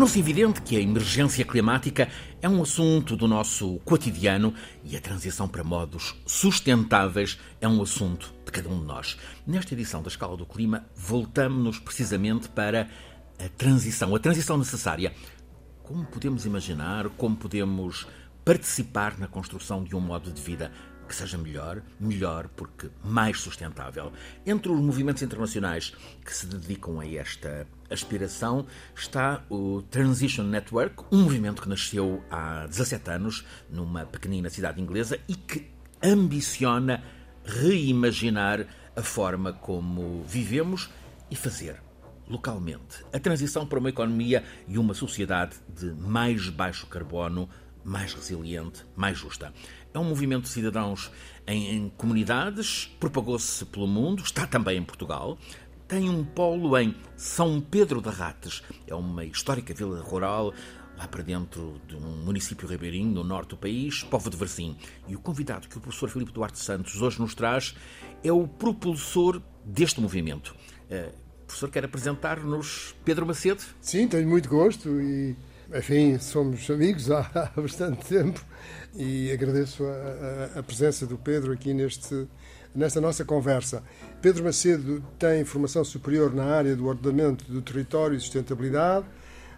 Tornou-se evidente que a emergência climática é um assunto do nosso cotidiano e a transição para modos sustentáveis é um assunto de cada um de nós. Nesta edição da Escala do Clima, voltamos-nos precisamente para a transição, a transição necessária. Como podemos imaginar, como podemos participar na construção de um modo de vida que seja melhor, melhor porque mais sustentável. Entre os movimentos internacionais que se dedicam a esta aspiração está o Transition Network, um movimento que nasceu há 17 anos numa pequenina cidade inglesa e que ambiciona reimaginar a forma como vivemos e fazer localmente a transição para uma economia e uma sociedade de mais baixo carbono, mais resiliente, mais justa. É um movimento de cidadãos em, em comunidades, propagou-se pelo mundo, está também em Portugal. Tem um polo em São Pedro de Rates. É uma histórica vila rural lá para dentro de um município ribeirinho, no norte do país, Povo de Varzim. E o convidado que o professor Filipe Duarte Santos hoje nos traz é o propulsor deste movimento. Uh, o professor quer apresentar-nos Pedro Macedo? Sim, tenho muito gosto e, enfim, somos amigos há, bastante tempo e agradeço a, a, a, presença do Pedro aqui neste, nesta nossa conversa. Pedro Macedo tem formação superior na área do ordenamento do território e sustentabilidade.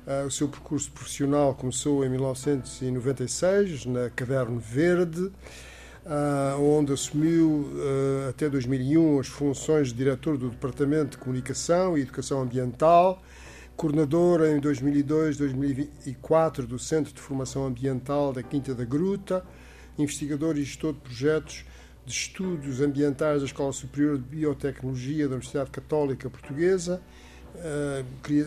Uh, o seu percurso profissional começou em 1996, na Caderno Verde, uh, onde assumiu uh, até 2001 as funções de diretor do Departamento de Comunicação e Educação Ambiental coordenador em 2002, 2004 do Centro de Formação Ambiental da Quinta da Gruta, investigador e gestor de projetos de estudos ambientais da Escola Superior de Biotecnologia da Universidade Católica Portuguesa, eh,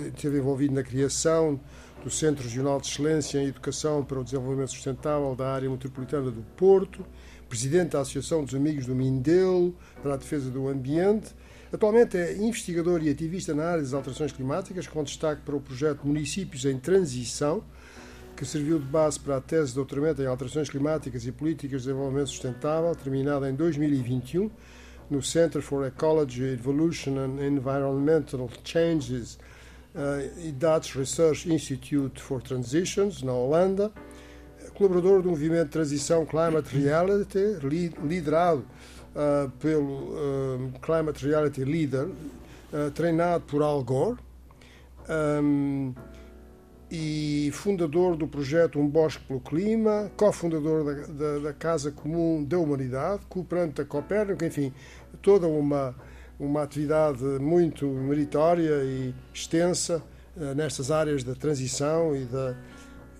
esteve envolvido na criação do Centro Regional de Excelência em Educação para o Desenvolvimento Sustentável da Área Metropolitana do Porto, presidente da Associação dos Amigos do Mindelo para a Defesa do Ambiente Atualmente é investigador e ativista na área das alterações climáticas, com destaque para o projeto Municípios em Transição, que serviu de base para a tese de doutoramento em alterações climáticas e políticas de desenvolvimento sustentável, terminada em 2021 no Center for Ecology, Evolution and Environmental Changes uh, e Dutch Research Institute for Transitions, na Holanda, colaborador do movimento transição Climate Reality, liderado uh, pelo uh, Climate Reality Leader, uh, treinado por Al Gore, um, e fundador do projeto Um Bosque pelo Clima, cofundador da, da, da, Casa Comum da Humanidade, cooperante da Copérnico, enfim, toda uma, uma atividade muito meritória e extensa nestas áreas da transição e, da,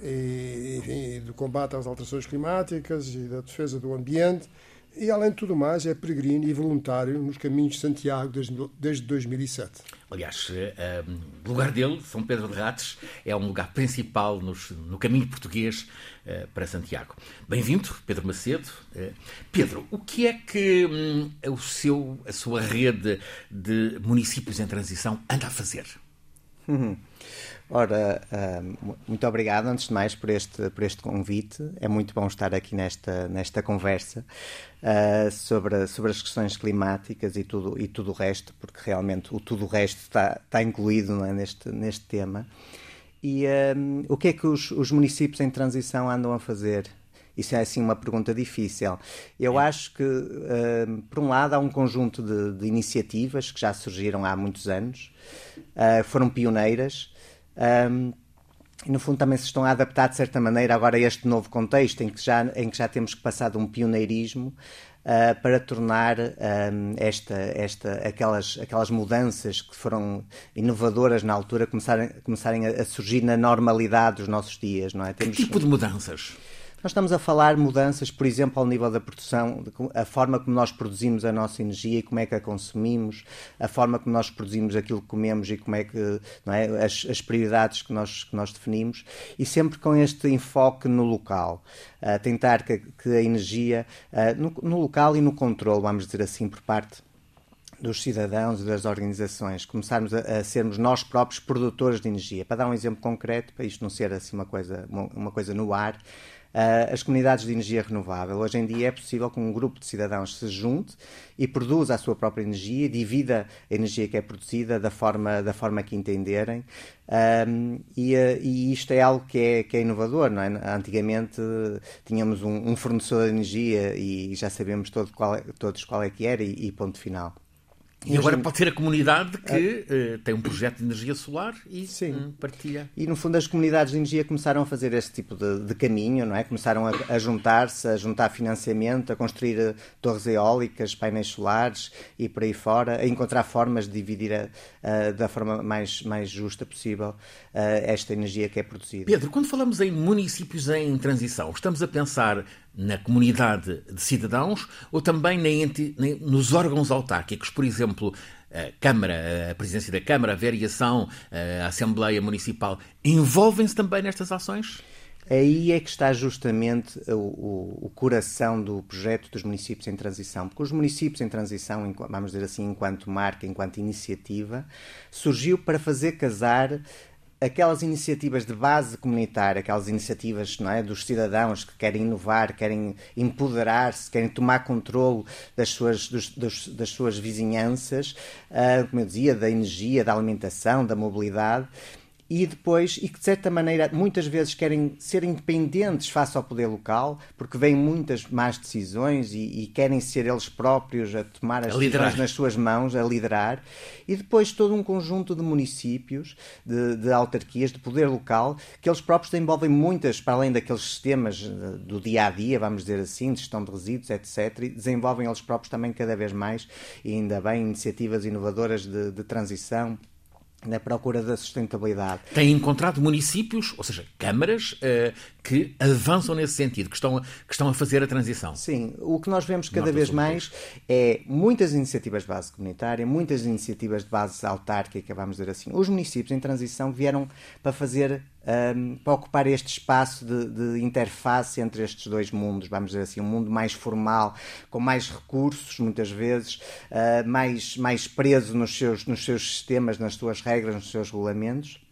e, enfim, do combate às alterações climáticas e da defesa do ambiente e, além de tudo mais, é peregrino e voluntário nos caminhos de Santiago desde, desde 2007. Aliás, eh, o lugar dele, São Pedro de Rates, é um lugar principal nos, no caminho português uh, para Santiago. Bem-vindo, Pedro Macedo. Pedro, o que é que um, o seu, a sua rede de municípios em transição anda a fazer? Uhum. Ora, muito obrigado, antes de mais, por este, por este convite. É muito bom estar aqui nesta, nesta conversa uh, sobre, sobre as questões climáticas e tudo, e tudo o resto, porque realmente o tudo o resto está, está incluído é, neste, neste tema. E uh, o que é que os, os municípios em transição andam a fazer? Isso é assim uma pergunta difícil. Eu é. acho que, uh, por um lado, há um conjunto de, de, iniciativas que já surgiram há muitos anos, uh, foram pioneiras um, e no fundo também se estão a adaptar de certa maneira agora a este novo contexto em que já, em que já temos que passar de um pioneirismo uh, para tornar um, esta, esta, aquelas, aquelas mudanças que foram inovadoras na altura começarem, começarem a, surgir na normalidade dos nossos dias. Não é? Temos... Que tipo de mudanças? Nós estamos a falar mudanças, por exemplo, ao nível da produção, a forma como nós produzimos a nossa energia e como é que a consumimos, a forma como nós produzimos aquilo que comemos e como é que, é, as, as prioridades que nós, que nós definimos, e sempre com este enfoque no local. Uh, tentar que, que, a energia, no, no local e no controle, vamos dizer assim, por parte dos cidadãos e das organizações, começarmos a, a, sermos nós próprios produtores de energia. Para dar um exemplo concreto, para isto não ser assim uma coisa, uma, uma coisa no ar, as comunidades de energia renovável. Hoje em dia é possível que um grupo de cidadãos se junte e produza a sua própria energia, divida a energia que é produzida da forma, da forma que entenderem. Um, e, e, isto é algo que é, que é inovador, não é? Antigamente tínhamos um, um fornecedor de energia e já sabemos todo qual é, todos qual é que era e, e ponto final. E agora pode ser a comunidade que uh, tem um projeto de energia solar e Sim. Um, partilha. E no fundo as comunidades de energia começaram a fazer este tipo de, de caminho, não é? Começaram a, a juntar-se, a juntar financiamento, a construir uh, torres eólicas, painéis solares e por aí fora, a encontrar formas de dividir a, uh, da forma mais, mais justa possível esta energia que é produzida. Pedro, quando falamos em municípios em transição, estamos a pensar na comunidade de cidadãos ou também nos órgãos autárquicos, por exemplo, a Câmara, a presidência da Câmara, a variação, a Assembleia Municipal, envolvem-se também nestas ações? Aí é que está justamente o, o, o, coração do projeto dos municípios em transição, porque os municípios em transição, vamos dizer assim, enquanto marca, enquanto iniciativa, surgiu para fazer casar aquelas iniciativas de base comunitária, aquelas iniciativas não é, dos cidadãos que querem inovar, querem empoderar-se, querem tomar controle das suas, dos, dos, das suas vizinhanças, uh, como eu dizia, da energia, da alimentação, da mobilidade e depois, e que de certa maneira muitas vezes querem ser independentes face ao poder local, porque vêm muitas más decisões e, e querem ser eles próprios a tomar as a decisões nas suas mãos, a liderar, e depois todo um conjunto de municípios, de, de autarquias, de poder local, que eles próprios desenvolvem muitas, para além daqueles sistemas eh, do dia a dia, vamos dizer assim, de gestão de resíduos, etc., e desenvolvem eles próprios também cada vez mais, e ainda bem, iniciativas inovadoras de, de transição na procura da sustentabilidade. Tem encontrado municípios, ou seja, câmaras, uh, que avançam nesse sentido, que estão, a, que estão a fazer a transição. Sim, o que nós vemos cada vez mais é muitas iniciativas de base comunitária, muitas iniciativas de base autárquica, vamos dizer assim. Os municípios em transição vieram para fazer um, para ocupar este espaço de, de, interface entre estes dois mundos, vamos dizer assim, um mundo mais formal, com mais recursos, muitas vezes, uh, mais, mais preso nos seus, nos seus sistemas, nas suas regras, nos seus regulamentos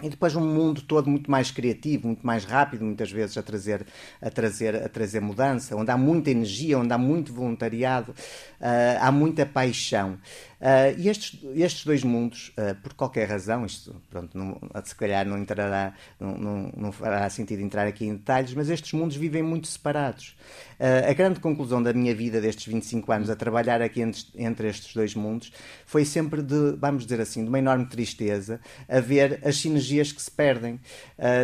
e depois um mundo todo muito mais criativo, muito mais rápido, muitas vezes a trazer a trazer a trazer mudança, onde há muita energia, onde há muito voluntariado, uh, há muita paixão. Uh, e estes, estes dois mundos, uh, por qualquer razão, isto pronto, não, se calhar não, entrará, não, não, não, fará sentido entrar aqui em detalhes, mas estes mundos vivem muito separados. Uh, a grande conclusão da minha vida destes 25 anos a trabalhar aqui entre, entre, estes dois mundos foi sempre de, vamos dizer assim, de uma enorme tristeza a ver as sinergias que se perdem.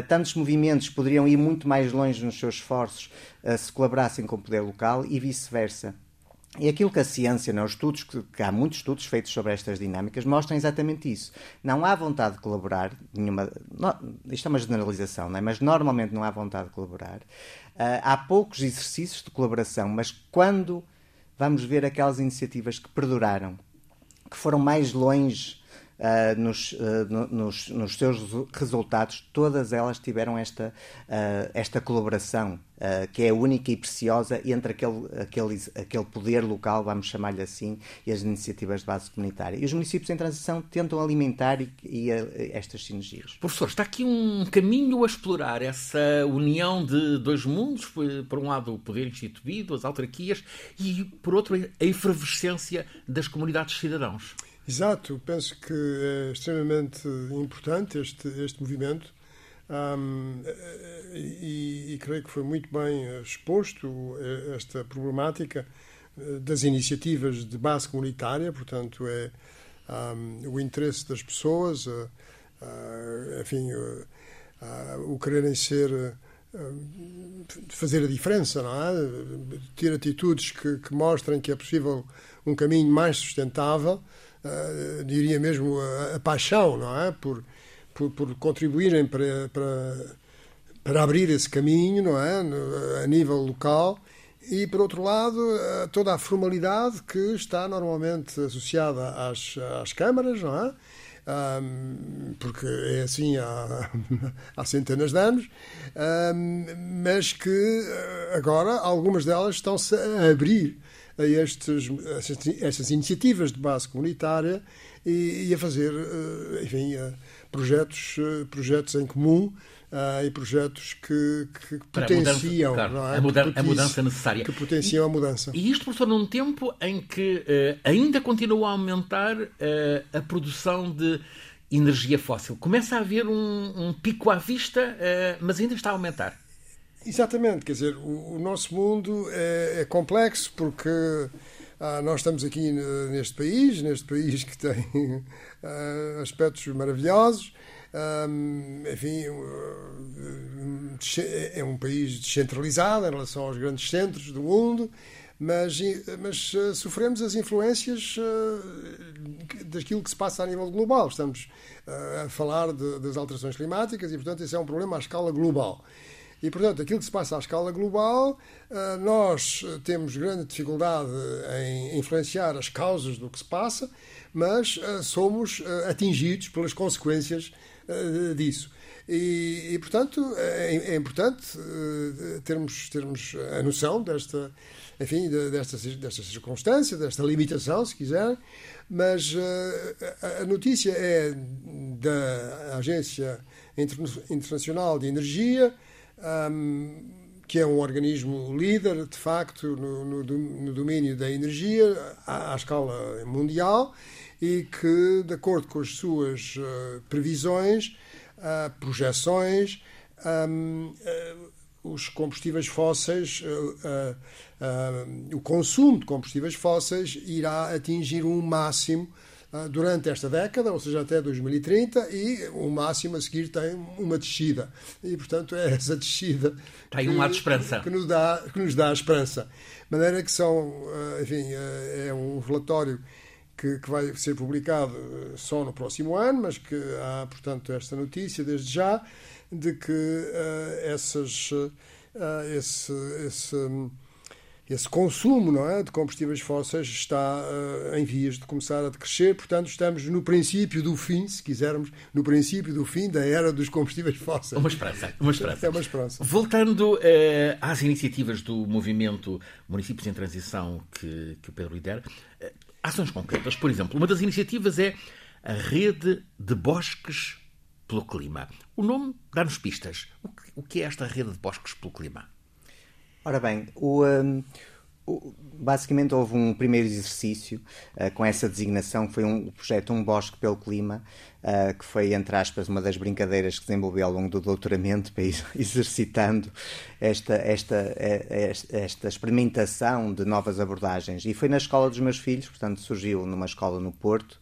tantos movimentos poderiam ir muito mais longe nos seus esforços se colaborassem com o poder local e vice-versa. E aquilo que a ciência, não, os estudos, que, que, há muitos estudos feitos sobre estas dinâmicas, mostram exatamente isso. Não há vontade de colaborar, nenhuma, isto é uma generalização, não é? mas normalmente não há vontade de colaborar. Uh, há poucos exercícios de colaboração, mas quando vamos ver aquelas iniciativas que perduraram, que foram mais longe uh, nos, uh, nos, nos, seus resultados, todas elas tiveram esta, uh, esta colaboração, que é única e preciosa entre aquele, aquele, aquele poder local, vamos chamar-lhe assim, e as iniciativas de base comunitária. E os municípios em transição tentam alimentar e, e estas sinergias. Professor, está aqui um caminho a explorar essa união de dois mundos, por um lado o poder instituído, as autarquias, e por outro a efervescência das comunidades de cidadãos. Exato, penso que é extremamente importante este, este movimento um, e, e, creio que foi muito bem exposto esta problemática eh, das iniciativas de base comunitária, portanto, é um, o interesse das pessoas, uh, uh, enfim, uh, o quererem ser. fazer a diferença, não é? Ter atitudes que, que mostrem que é possível um caminho mais sustentável uh, diria mesmo, a, a, paixão, não é? Por, por, por contribuírem para, para, para abrir esse caminho, não é? No, a nível local. E, por outro lado, eh, toda a formalidade que está normalmente associada às, às câmaras, não é? Um, porque é assim há, há centenas de anos, um, mas que eh, agora algumas delas estão-se a abrir a estes, estas iniciativas de base comunitária e, e a fazer, eh, enfim, a projetos, projetos em comum uh, e projetos que, que potenciam a mudança, claro, é? a, muda a, mudança necessária. Que potenciam a mudança. E isto, professor, num tempo em que uh, ainda continua a aumentar uh, a produção de energia fóssil. Começa a haver um, um pico à vista, mas ainda está a aumentar. Exatamente, quer dizer, o, o nosso mundo é, é complexo porque ah, nós estamos aqui neste país, neste país que tem ah, aspectos maravilhosos, enfim, é um país descentralizado em relação aos grandes centros do mundo, mas, mas uh, sofremos as influências uh, daquilo que se passa a nível global. Estamos uh, a falar de, das alterações climáticas e, portanto, esse é um problema à escala global. E, portanto, aquilo que se passa à escala global, nós temos grande dificuldade em influenciar as causas do que se passa, mas somos atingidos pelas consequências eh, disso. E, e, portanto, é, é importante termos, termos a noção desta, enfim, desta, desta circunstância, desta limitação, se quiser, mas a notícia é da Agência Internacional de Energia, um, que é um organismo líder, de facto, no, no, no domínio da energia à, à escala mundial e que, de acordo com as suas uh, previsões, uh, projeções, um, uh, eh, os combustíveis fósseis, o consumo de combustíveis fósseis irá atingir um máximo durante esta década, ou seja, até 2030, e o máximo a seguir tem uma descida. E, portanto, é essa descida tem que, um lado de esperança. Que, nos dá, que nos dá a esperança. De maneira que são, enfim, é um relatório que, que, vai ser publicado só no próximo ano, mas que há, portanto, esta notícia desde já de que uh, essas, uh, esse, esse, esse consumo não é, de combustíveis fósseis está uh, em vias de começar a decrescer, portanto, estamos no princípio do fim, se quisermos, no princípio do fim da era dos combustíveis fósseis. Uma esperança. Uma esperança. É uma esperança. Voltando às iniciativas do movimento Municípios em Transição que, que o Pedro lidera, ações concretas. Por exemplo, uma das iniciativas é a Rede de Bosques pelo Clima. O nome dá-nos pistas. O que é esta Rede de Bosques pelo Clima? Ora bem, o, um, o, basicamente houve um primeiro exercício uh, com essa designação, foi um projeto Um Bosque pelo Clima, uh, que foi, entre aspas, uma das brincadeiras que desenvolvi ao longo do doutoramento, para ir exercitando esta, esta, esta, esta experimentação de novas abordagens. E foi na escola dos meus filhos, portanto, surgiu numa escola no Porto,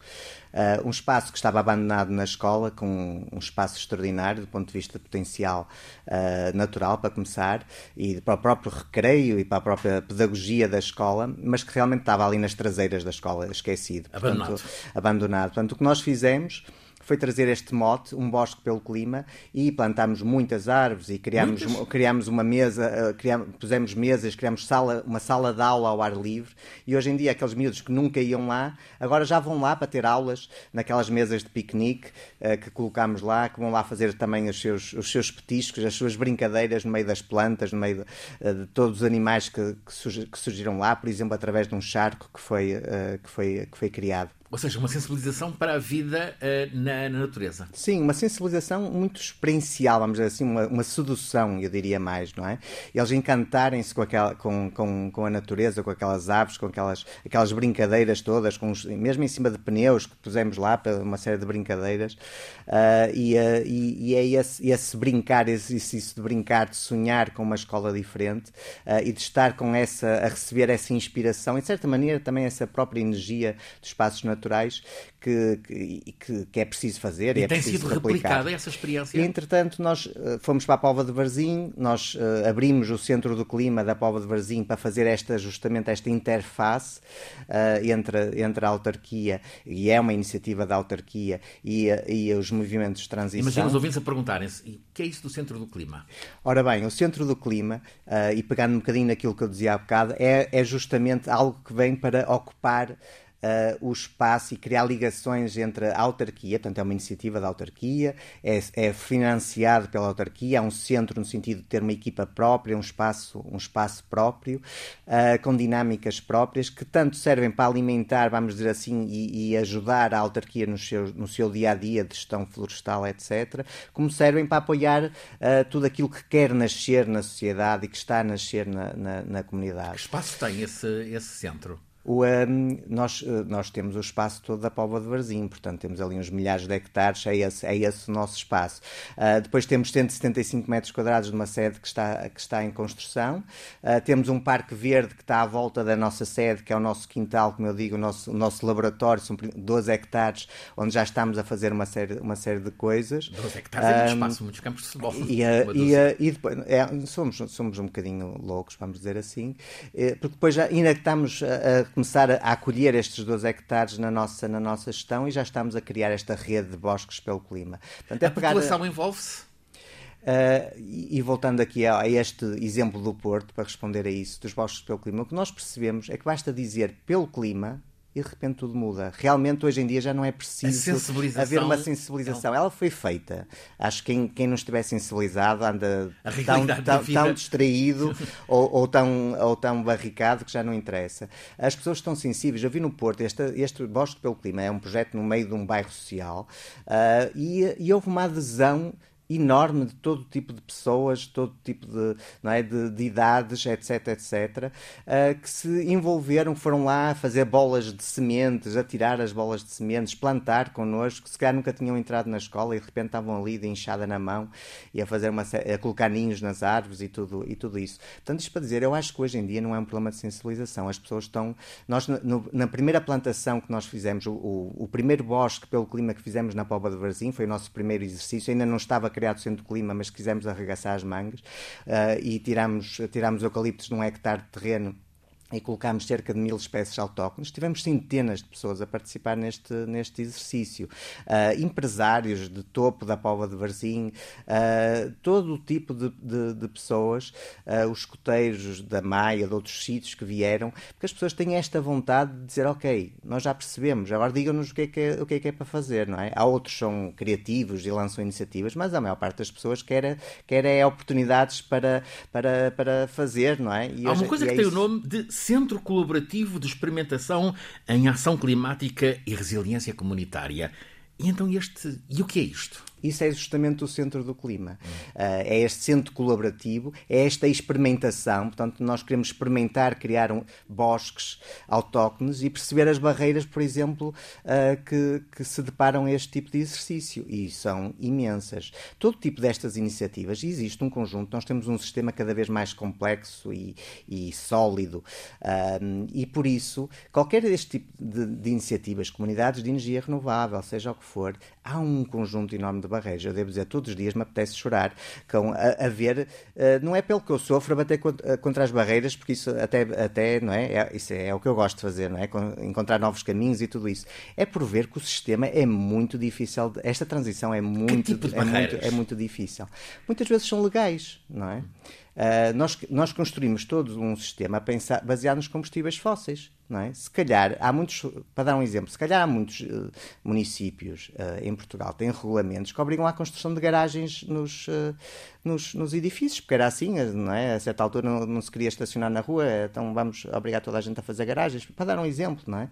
Uh, um espaço que estava abandonado na escola, com um espaço extraordinário do ponto de vista potencial uh, natural, para começar, e para o próprio recreio e para a própria pedagogia da escola, mas que realmente estava ali nas traseiras da escola, esquecido. Abandonado. Portanto, abandonado. Portanto, o que nós fizemos foi trazer este mote, um bosque pelo clima, e plantámos muitas árvores e criámos, criámos uma mesa, eh, criámos, pusemos mesas, criámos sala, uma sala de aula ao ar livre, e hoje em dia aqueles miúdos que nunca iam lá, agora já vão lá para ter aulas naquelas mesas de piquenique uh, que colocámos lá, que vão lá fazer também os seus, os seus petiscos, as suas brincadeiras no meio das plantas, no meio de, uh, de todos os animais que, que, que, surgiram lá, por exemplo, através de um charco que foi, uh, que foi, que foi criado. Ou seja, uma sensibilização para a vida uh, na, na, natureza. Sim, uma sensibilização muito experiencial, vamos dizer assim, uma, uma sedução, eu diria mais, não é? Eles encantarem-se com, aquela, com, com, com a natureza, com aquelas aves, com aquelas, aquelas brincadeiras todas, com os, mesmo em cima de pneus que pusemos lá para uma série de brincadeiras. Uh, e, uh, e, e, é esse, esse brincar, esse exercício de brincar, de sonhar com uma escola diferente e de estar com essa, a receber essa inspiração e, de certa maneira, também essa própria energia dos espaços naturais naturais que, que, que é preciso fazer. E é tem sido replicada essa experiência? E, entretanto, nós eh, fomos para a Pova de Varzim, nós uh, abrimos o Centro do Clima da Pova de Varzim para fazer esta, justamente esta interface uh, entre, entre a autarquia, e é uma iniciativa da autarquia, e, e os movimentos de transição. Imagina os ouvintes a perguntarem-se, o que é isso do Centro do Clima? Ora bem, o Centro do Clima, uh, e pegando um bocadinho naquilo que eu dizia há bocado, é, é justamente algo que vem para ocupar uh, o espaço e criar ligações entre a autarquia, portanto é uma iniciativa da autarquia, é, é financiado pela autarquia, é um centro no sentido de ter uma equipa própria, um espaço, um espaço próprio, uh, com dinâmicas próprias, que tanto servem para alimentar, vamos dizer assim, e, e ajudar a autarquia no seu, no seu dia a dia de gestão florestal, etc., como servem para apoiar uh, tudo aquilo que quer nascer na sociedade e que está a nascer na, na, na comunidade. Que espaço tem esse, esse centro? O, um, nós, eh, nós temos o espaço todo da Póvoa de Varzim, portanto temos ali uns milhares de hectares, é esse, é esse o nosso espaço. Uh, depois temos 175 metros quadrados de uma sede que está, que está em construção. Uh, temos um parque verde que está à volta da nossa sede, que é o nosso quintal, como eu digo, o nosso, o nosso laboratório, são 12 hectares, onde já estamos a fazer uma série, uma série de coisas. 12 hectares um, é muito espaço, muitos campos de futebol. E, e, e depois, é, somos, somos um bocadinho loucos, vamos dizer assim, eh, porque depois já, ainda estamos a começar a acolher estes 12 hectares na nossa, na nossa gestão e já estamos a criar esta rede de bosques pelo clima. Portanto, é a população envolve-se? Uh, e, e, voltando aqui a, a, este exemplo do Porto, para responder a isso, dos bosques pelo clima, o que nós percebemos é que basta dizer pelo clima e de repente tudo muda. Realmente hoje em dia já não é preciso haver uma sensibilização. Ela foi feita. Acho que quem, quem não estiver sensibilizado anda tão, tão, tão, distraído ou, ou, tão, ou tão barricado que já não interessa. As pessoas estão sensíveis. Eu vi no Porto, este, este Bosque pelo Clima é um projeto no meio de um bairro social uh, e, e houve uma adesão enorme de todo tipo de pessoas, todo tipo de, não é, de, de idades, etc, etc, uh, que se envolveram, foram lá fazer bolas de sementes, a tirar as bolas de sementes, plantar connosco, que se calhar nunca tinham entrado na escola e de repente estavam ali de enxada na mão e a fazer uma a colocar ninhos nas árvores e tudo, e tudo isso. Portanto, isto para dizer, eu acho que hoje em dia não é um problema de sensibilização, as pessoas estão, nós no, na primeira plantação que nós fizemos, o, o, o, primeiro bosque pelo clima que fizemos na Póvoa de Varzim, foi o nosso primeiro exercício, ainda não estava criado centro de clima, mas quisemos arregaçar as mangas uh, e tiramos, tiramos eucaliptos num hectare de terreno e colocámos cerca de mil espécies autóctones. Tivemos centenas de pessoas a participar neste, neste exercício. Uh, empresários de topo da Pova de Varzim, uh, todo o tipo de, de, de pessoas, uh, os escoteiros da Maia, de outros sítios que vieram, porque as pessoas têm esta vontade de dizer, ok, nós já percebemos, agora digam-nos o, que é que é, o que é que é para fazer, não é? Há outros que são criativos e lançam iniciativas, mas a maior parte das pessoas quer, quer é oportunidades para, para, para fazer, não é? E Há hoje, uma coisa que é tem isso... o nome de Centro Colaborativo de Experimentação em Ação Climática e Resiliência Comunitária. E então este. E o que é isto? Isso é justamente o centro do clima. Uh, é este centro colaborativo, é esta experimentação. Portanto, nós queremos experimentar, criar um, bosques autóctones e perceber as barreiras, por exemplo, uh, que, que se deparam a este tipo de exercício. E são imensas. Todo tipo destas iniciativas, existe um conjunto, nós temos um sistema cada vez mais complexo e, e sólido. Uh, e por isso, qualquer deste tipo de, de iniciativas, comunidades de energia renovável, seja o que for, há um conjunto enorme de barreiras. Eu devo dizer, todos os dias me apetece chorar com, a, a ver, uh, não é pelo que eu sofro, a bater contra, contra, as barreiras, porque isso até, até não é? é? Isso é, é, o que eu gosto de fazer, não é? encontrar novos caminhos e tudo isso. É por ver que o sistema é muito difícil, de, esta transição é muito, tipo é, muito, é muito difícil. Muitas vezes são legais, não é? Uh, nós, nós construímos todo um sistema pensar, baseado nos combustíveis fósseis. Não é? Se calhar, há muitos, para dar um exemplo, se calhar há muitos uh, municípios uh, em Portugal que têm regulamentos que obrigam à construção de garagens nos, nos, nos, edifícios, porque era assim, não é? A certa altura não, não, se queria estacionar na rua, então vamos obrigar toda a gente a fazer garagens, para dar um exemplo, não é?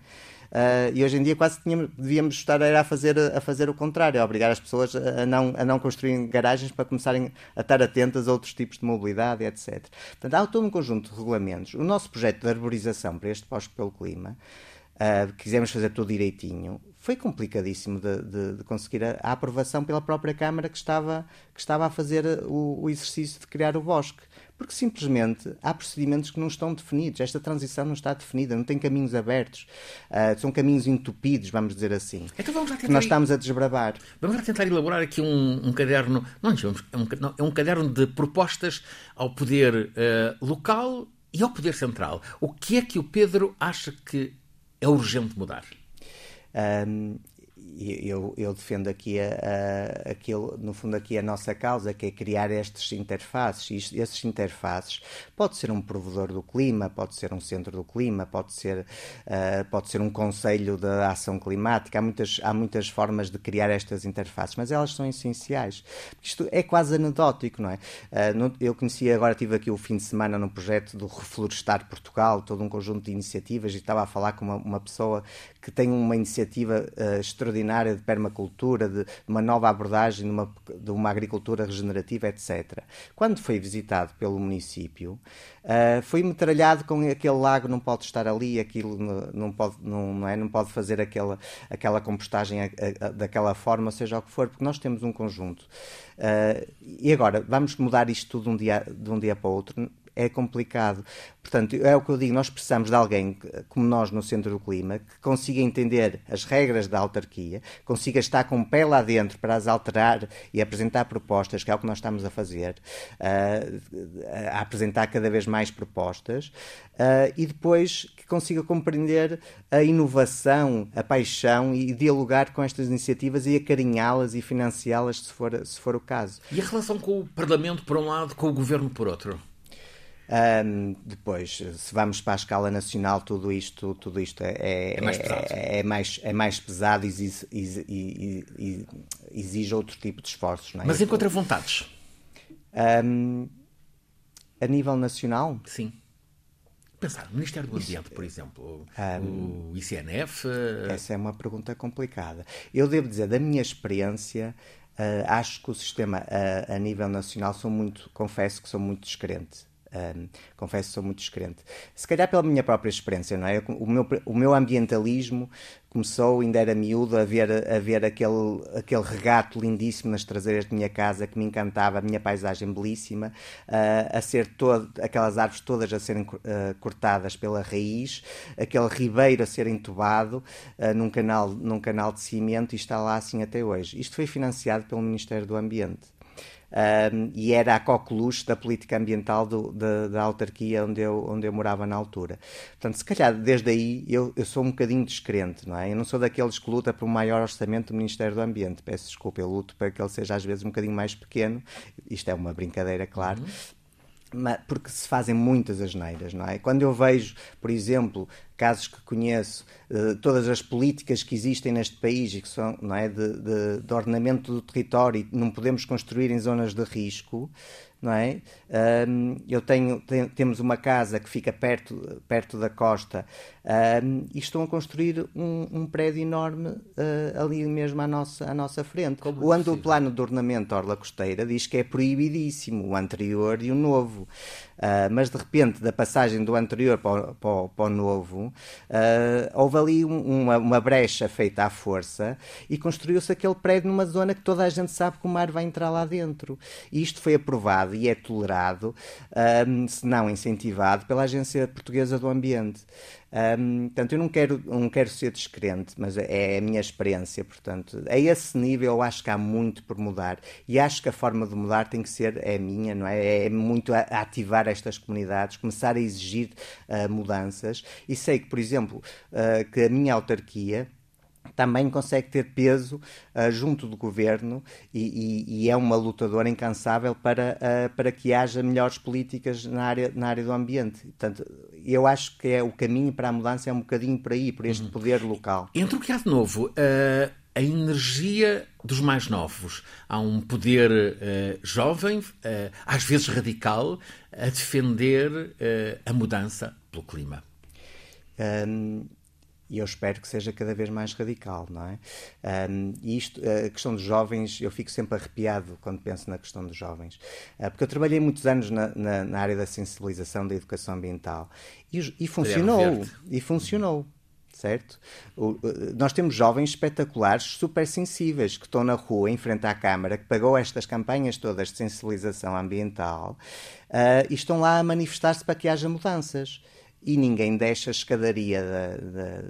Uh, e hoje em dia quase tínhamos, devíamos estar a fazer, a fazer o contrário, a obrigar as pessoas a não, a não construírem garagens para começarem a estar atentas a outros tipos de mobilidade, etc. Portanto, há todo um conjunto de regulamentos. O nosso projeto de arborização para este bosque pelo clima, uh, quisemos fazer tudo direitinho, foi complicadíssimo de, de, de conseguir a, a, aprovação pela própria Câmara que estava, que estava a fazer o, o exercício de criar o bosque porque simplesmente há procedimentos que não estão definidos. Esta transição não está definida, não tem caminhos abertos. Uh, são caminhos entupidos, vamos dizer assim. Então vamos lá tentar nós estamos a desbravar. Vamos lá tentar elaborar aqui um, um caderno. Não, é um, é um caderno de propostas ao poder uh, local e ao poder central. O que é que o Pedro acha que é urgente mudar? Um, eu, eu, defendo aqui, a, a, aquilo, no fundo, aqui a nossa causa, que é criar estes interfaces. E esses interfaces pode ser um provedor do clima, pode ser um centro do clima, pode ser, uh, pode ser um conselho de ação climática. Há muitas, há muitas formas de criar estas interfaces, mas elas são essenciais. Isto é quase anedótico, não é? Uh, eu conheci agora, tive aqui o fim de semana no projeto do Reflorestar Portugal, todo um conjunto de iniciativas, e estava a falar com uma, uma pessoa que tem uma iniciativa uh, extraordinária de permacultura, de, uma nova abordagem de uma, de uma, agricultura regenerativa, etc. Quando foi visitado pelo município, uh, foi metralhado com aquele lago não pode estar ali, aquilo não, pode, não, não, é, não pode fazer aquela, aquela compostagem a, a, daquela forma, seja o que for, porque nós temos um conjunto. Uh, e agora, vamos mudar isto tudo um dia, de um dia para o outro? É complicado. Portanto, é o que eu digo, nós precisamos de alguém como nós no Centro do Clima, que consiga entender as regras da autarquia, consiga estar com o pé lá dentro para as alterar e apresentar propostas, que é o que nós estamos a fazer, uh, a apresentar cada vez mais propostas, uh, e depois que consiga compreender a inovação, a paixão e dialogar com estas iniciativas e acarinhá-las e financiá-las se for, se for o caso. E a relação com o Parlamento por um lado, com o Governo por outro? Um, depois, se vamos para a escala nacional, tudo isto, tudo isto é, é, é mais, pesado. É, é, mais, é mais pesado e exige, exige, exige, outro tipo de esforços. Não é? Mas encontra vontades? Um, a nível nacional? Sim. Pensar, no Ministério do Ambiente, por exemplo, um, o ICNF. Eh, essa é uma pergunta complicada. Eu devo dizer, da minha experiência, uh, acho que o sistema uh, a nível nacional sou muito, confesso que sou muito descrente. Um, confesso que sou muito descrente. Se calhar pela minha própria experiência, não é? O meu, o meu ambientalismo começou, ainda era miúdo, a ver, a ver aquele, aquele regato lindíssimo nas traseiras de minha casa que me encantava, a minha paisagem belíssima, uh, a ser todo, aquelas árvores todas a serem uh, cortadas pela raiz, aquele ribeiro a ser entubado uh, num, canal, num canal de cimento e está lá assim até hoje. Isto foi financiado pelo Ministério do Ambiente um, e era a coqueluche da política ambiental do, da, da, autarquia onde eu, onde eu morava na altura. Portanto, se calhar desde aí eu, eu sou um bocadinho descrente, não é? Eu não sou daqueles que luta por um maior orçamento do Ministério do Ambiente. Peço desculpa, eu luto para que ele seja às vezes um bocadinho mais pequeno. Isto é uma brincadeira, claro. Uhum porque se fazem muitas asneiras, não é? Quando eu vejo, por exemplo, casos que conheço, uh, todas as políticas que existem neste país e que são não é, de, de, de ordenamento do território e não podemos construir em zonas de risco, não é? Eu tenho, tenho, temos uma casa que fica perto, perto da costa um, e estão a construir um, um prédio enorme uh, ali mesmo à nossa, à nossa frente. Como o o plano de ornamento Orla Costeira diz que é proibidíssimo, o anterior e o novo. Uh, mas de repente, da passagem do anterior para o, para para o novo, uh, houve ali um, uma, uma, brecha feita à força e construiu-se aquele prédio numa zona que toda a gente sabe que o mar vai entrar lá dentro. E isto foi aprovado e é tolerado, se não incentivado, pela Agência Portuguesa do Ambiente. Um, portanto, eu não quero, não quero ser descrente, mas é a minha experiência. Portanto, a esse nível eu acho que há muito por mudar e acho que a forma de mudar tem que ser é minha, não é? É muito a, a ativar estas comunidades, começar a exigir uh, mudanças. E sei que, por exemplo, uh, que a minha autarquia também consegue ter peso uh, junto do governo e, e, e, é uma lutadora incansável para, uh, para que haja melhores políticas na área, na área do ambiente. Portanto, eu acho que é o caminho para a mudança é um bocadinho por aí, por este uhum. poder local. Entre o que há de novo, uh, a energia dos mais novos. Há um poder jovem, às vezes radical, a defender a mudança pelo clima. Um, e eu espero que seja cada vez mais radical, não é? Um, e isto, a questão dos jovens, eu fico sempre arrepiado quando penso na questão dos jovens, uh, porque eu trabalhei muitos anos na, na, na, área da sensibilização da educação ambiental e, e funcionou, e funcionou. Certo? O, nós temos jovens espetaculares, super sensíveis, que estão na rua em frente à Câmara, que pagou estas campanhas todas de sensibilização ambiental uh, e estão lá a manifestar-se para que haja mudanças. E ninguém deixa a escadaria da, da,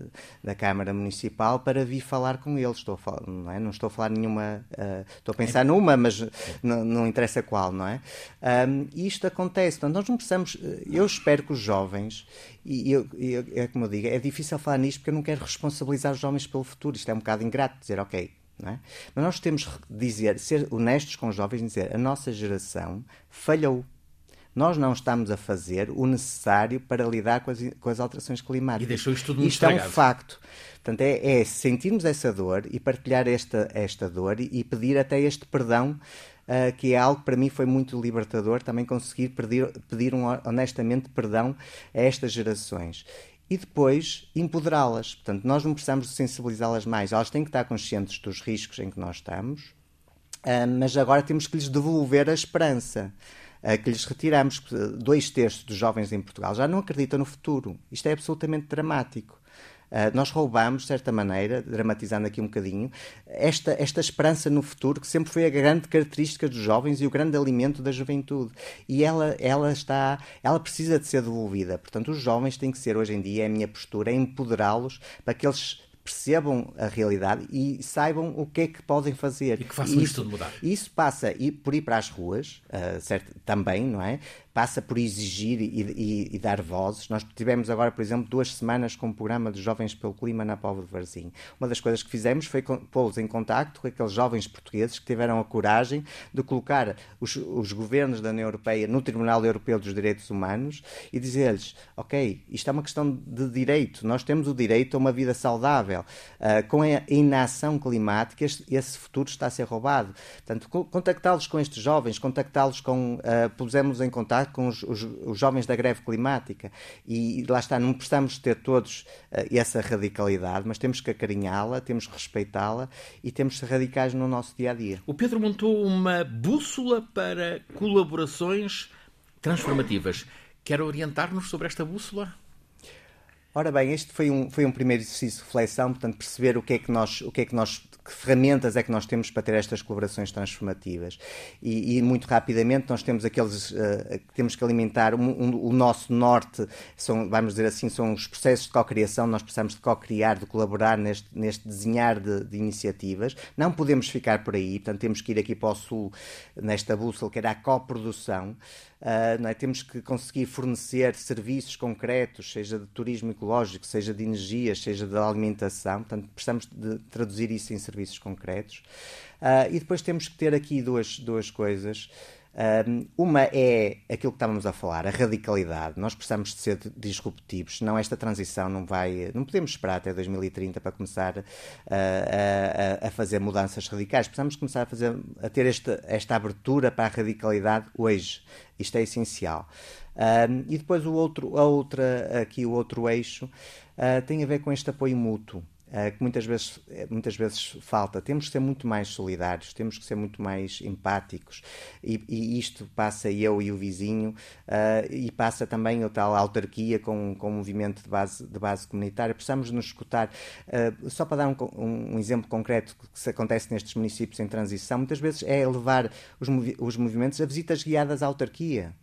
da, Câmara Municipal para vir falar com eles. Estou falar, não, é? não estou a falar nenhuma. Uh, estou a pensar numa, mas não, não interessa qual, não é? Um, isto acontece. Portanto, nós não precisamos. Eu espero que os jovens, e eu, eu, é como eu digo, é difícil falar nisto porque eu não quero responsabilizar os jovens pelo futuro. Isto é um bocado ingrato dizer, ok. É? Mas nós temos que dizer, ser honestos com os jovens e dizer a nossa geração falhou nós não estamos a fazer o necessário para lidar com as, com as alterações climáticas. E deixou isto tudo muito Isto estragado. é um facto. Portanto, é, é, sentirmos essa dor e partilhar esta, esta dor e, e pedir até este perdão, uh, que é algo que para mim foi muito libertador, também conseguir pedir, pedir um, honestamente perdão a estas gerações e depois empoderá-las. Portanto, nós não precisamos sensibilizá-las mais, elas têm que estar conscientes dos riscos em que nós estamos, uh, mas agora temos que lhes devolver a esperança. Eh, que lhes retiramos. Dois terços dos jovens em Portugal já não acreditam no futuro. Isto é absolutamente dramático. Uh, nós roubamos, de certa maneira, dramatizando aqui um bocadinho, esta, esta esperança no futuro que sempre foi a grande característica dos jovens e o grande alimento da juventude. E ela, ela está, ela precisa de ser devolvida. Portanto, os jovens têm que ser, hoje em dia, é a minha postura, é empoderá-los para que eles percebam a realidade e saibam o que é que podem fazer. E que façam isso, tudo mudar. Isso passa por ir para as ruas, uh, certo, também, não é? Passa por exigir e, e, e, dar vozes. Nós tivemos agora, por exemplo, duas semanas com o programa dos Jovens pelo Clima na Póvoa de Varzim. Uma das coisas que fizemos foi pô-los em contacto com aqueles jovens portugueses que tiveram a coragem de colocar os, os governos da União Europeia no Tribunal Europeu dos Direitos Humanos e dizer-lhes, ok, isto é uma questão de direito, nós temos o direito a uma vida saudável. Uh, com a inação climática, este, esse futuro está a ser roubado. Portanto, contactá-los com estes jovens, contactá-los com, uh, pusemos em contato com os, os, os, jovens da greve climática. E, lá está, não precisamos ter todos uh, essa radicalidade, mas temos que acarinhá-la, temos que respeitá-la e temos que ser radicais no nosso dia a dia. O Pedro montou uma bússola para colaborações transformativas. Quer orientar-nos sobre esta bússola? Ora bem, este foi um, foi um primeiro exercício de reflexão, portanto, perceber o que é que nós, o que é que nós que ferramentas é que nós temos para ter estas colaborações transformativas. E, e muito rapidamente nós temos aqueles uh, temos que alimentar um, um, o nosso norte, são, vamos dizer assim, são os processos de co-criação, nós precisamos de co-criar, de colaborar neste, neste desenhar de, de, iniciativas. Não podemos ficar por aí, portanto temos que ir aqui para o sul, nesta bússola, que era a coprodução. Uh, é? Temos que conseguir fornecer serviços concretos, seja de turismo ecológico, seja de energias, seja de alimentação. Portanto, precisamos de traduzir isso em serviços concretos. Uh, e depois temos que ter aqui duas, duas coisas. Um, uma é aquilo que estávamos a falar, a radicalidade. Nós precisamos de ser disruptivos, senão esta transição não vai. Não podemos esperar até 2030 para começar a, a, a fazer mudanças radicais. Precisamos começar a, fazer, a ter esta, esta abertura para a radicalidade hoje. Isto é essencial. Um, e depois o outro, a outra, aqui o outro eixo uh, tem a ver com este apoio mútuo. Uh, que muitas vezes, muitas vezes falta. Temos que ser muito mais solidários, temos que ser muito mais empáticos, e, e isto passa eu e o vizinho, uh, e passa também a tal autarquia com, com o movimento de base, de base comunitária. Precisamos nos escutar. Uh, só para dar um, um, um, exemplo concreto que se acontece nestes municípios em transição, muitas vezes é levar os, os movimentos a visitas guiadas à autarquia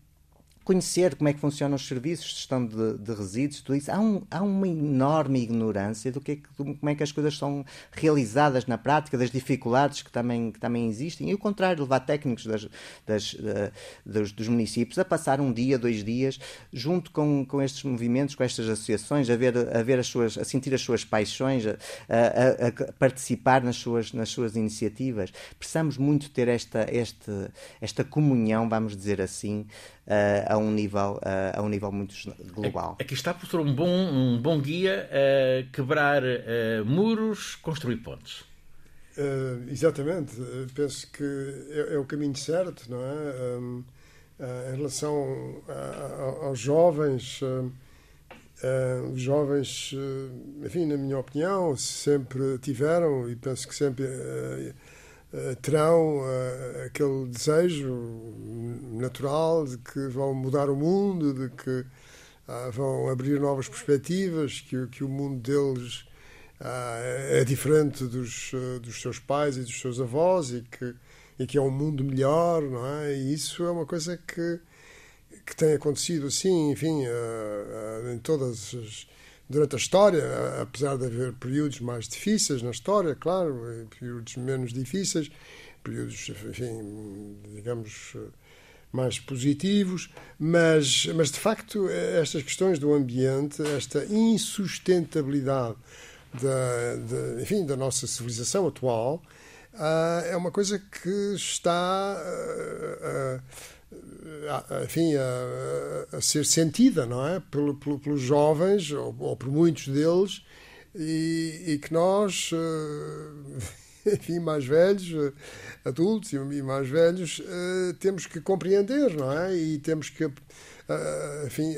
conhecer como é que funcionam os serviços de gestão de, de resíduos, tudo isso. Há, um, há uma enorme ignorância do que, é como é que as coisas são realizadas na prática, das dificuldades que também, que também existem. E o contrário, levar técnicos das, das, uh, dos, dos, municípios a passar um dia, dois dias, junto com, com estes movimentos, com estas associações, a ver, a ver as suas, a sentir as suas paixões, a, a, a participar nas suas, nas suas iniciativas. Precisamos muito ter esta, esta, esta comunhão, vamos dizer assim, uh, a, um nível, uh, a um nível muito global. Aqui está por ser um bom, um bom guia a quebrar uh, muros, construir pontes. Uh, exatamente, penso que é, é, o caminho certo, não é? Um, uh, em relação a, a, aos jovens, uh, os jovens, enfim, na minha opinião, sempre tiveram e penso que sempre eh, terão uh, aquele desejo natural de que vão mudar o mundo, de que uh, vão abrir novas perspectivas, que, que o mundo deles é diferente dos, dos seus pais e dos seus avós e que, e que é um mundo melhor, não é? E isso é uma coisa que, que tem acontecido assim, enfim, em todas as durante a história, apesar de haver períodos mais difíceis na história, claro, períodos menos difíceis, períodos, enfim, digamos, mais positivos, mas, mas de facto estas questões do ambiente, esta insustentabilidade da, de, enfim, da nossa civilização atual, uh, é uma coisa que está uh, uh, enfim, a, a, ser sentida não é? Pelo, pelo, pelos jovens, ou, ou, por muitos deles, e, e que nós enfim, mais velhos, eh, adultos e mais velhos, eh, temos que compreender, não é? E temos que, eh, enfim,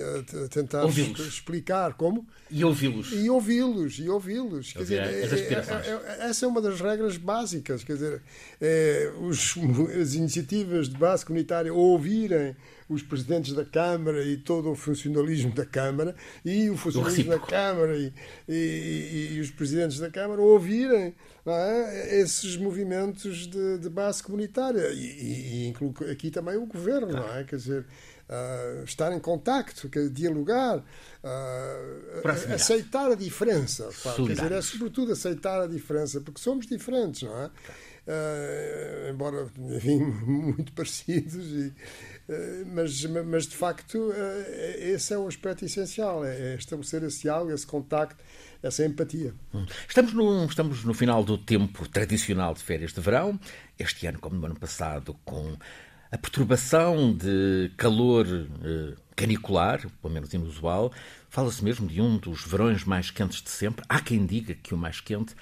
tentar explicar como. E ouvi-los. E ouvi-los, e ouvi-los. Quer dizer, aspirações. É, é, essa é uma das regras básicas, quer dizer, é, os, as iniciativas de base comunitária ouvirem os presidentes da Câmara e todo o funcionalismo da Câmara e o funcionalismo da Câmara e, e, e, os presidentes da Câmara ouvirem é? esses movimentos de, de base comunitária e, e, incluo aqui também o governo, não é? Quer dizer, uh, estar em contacto, dialogar, uh, aceitar a diferença. Quer dizer, é sobretudo aceitar a diferença, porque somos diferentes, não é? Uh, embora, enfim, muito parecidos e eh, mas, mas de facto eh, esse é o aspecto essencial, é, é estabelecer esse diálogo, esse contacto, essa empatia. Hum. Estamos no, estamos no final do tempo tradicional de férias de verão, este ano como no ano passado, com a perturbação de calor eh, canicular, pelo menos inusual, fala-se mesmo de um dos verões mais quentes de sempre. Há quem diga que o mais quente.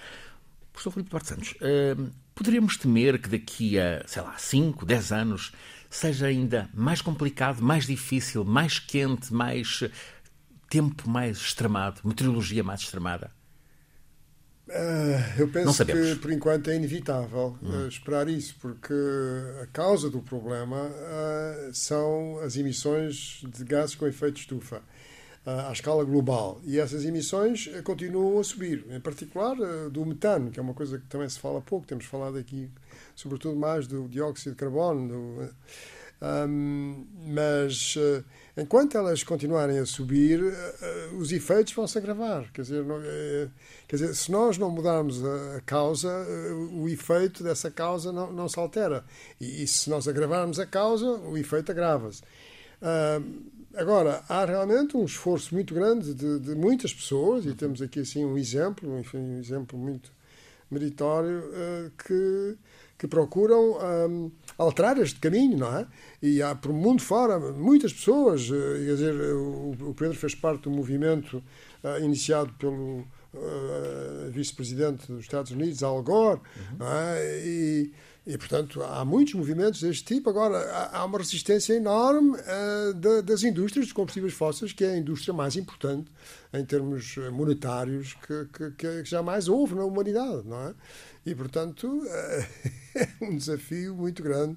Professor Filipe Duarte Santos, eh, poderíamos temer que daqui a, sei lá, 5, 10 anos seja ainda mais complicado, mais difícil, mais quente, mais tempo mais extremado, meteorologia mais extremada? Uh, eu penso que por enquanto é inevitável uh, esperar isso, porque a causa do problema uh, são as emissões de gases com efeito estufa à escala global. E essas emissões continuam a subir, em particular do metano, que é uma coisa que também se fala pouco, temos falado aqui sobretudo mais do dióxido de carbono. Do, um, mas uh, enquanto elas continuarem a subir, uh, os efeitos vão se agravar. Quer dizer, não, uh, quer dizer, se nós não mudarmos a, a causa, o efeito dessa causa não, não se altera. E, e, se nós agravarmos a causa, o efeito agrava-se. agora, há realmente um esforço muito grande de, de, muitas pessoas, e temos aqui assim um exemplo, enfim, um exemplo muito meritório, que que procuram um, alterar este caminho, não é? E há por mundo fora muitas pessoas, eh, quer dizer, o, Pedro fez parte do movimento uh, iniciado pelo uh, vice-presidente dos Estados Unidos, Al Gore, uhum. é? e, e, portanto, há muitos movimentos deste tipo. Agora, há, uma resistência enorme uh, da, das indústrias de combustíveis fósseis, que é a indústria mais importante em termos monetários que, que, que jamais houve na humanidade, não é? E, portanto, é um desafio muito grande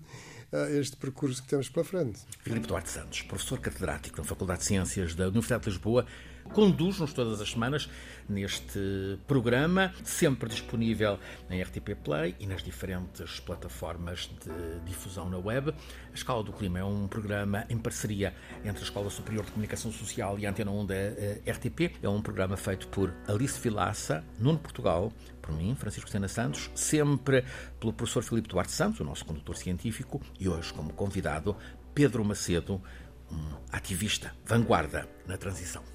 eh, este percurso que temos pela frente. Filipe Duarte Santos, professor catedrático na Faculdade de Ciências da Universidade de Lisboa, conduz-nos todas as semanas neste programa, sempre disponível em RTP Play e nas diferentes plataformas de difusão na web. A Escola do Clima é um programa em parceria entre a Escola Superior de Comunicação Social e a Antena 1 da eh, RTP. É um programa feito por Alice Vilaça, Nuno Portugal, por mim, Francisco Sena Santos, sempre pelo professor Filipe Duarte Santos, o nosso condutor científico, e hoje como convidado Pedro Macedo, um ativista, vanguarda na transição.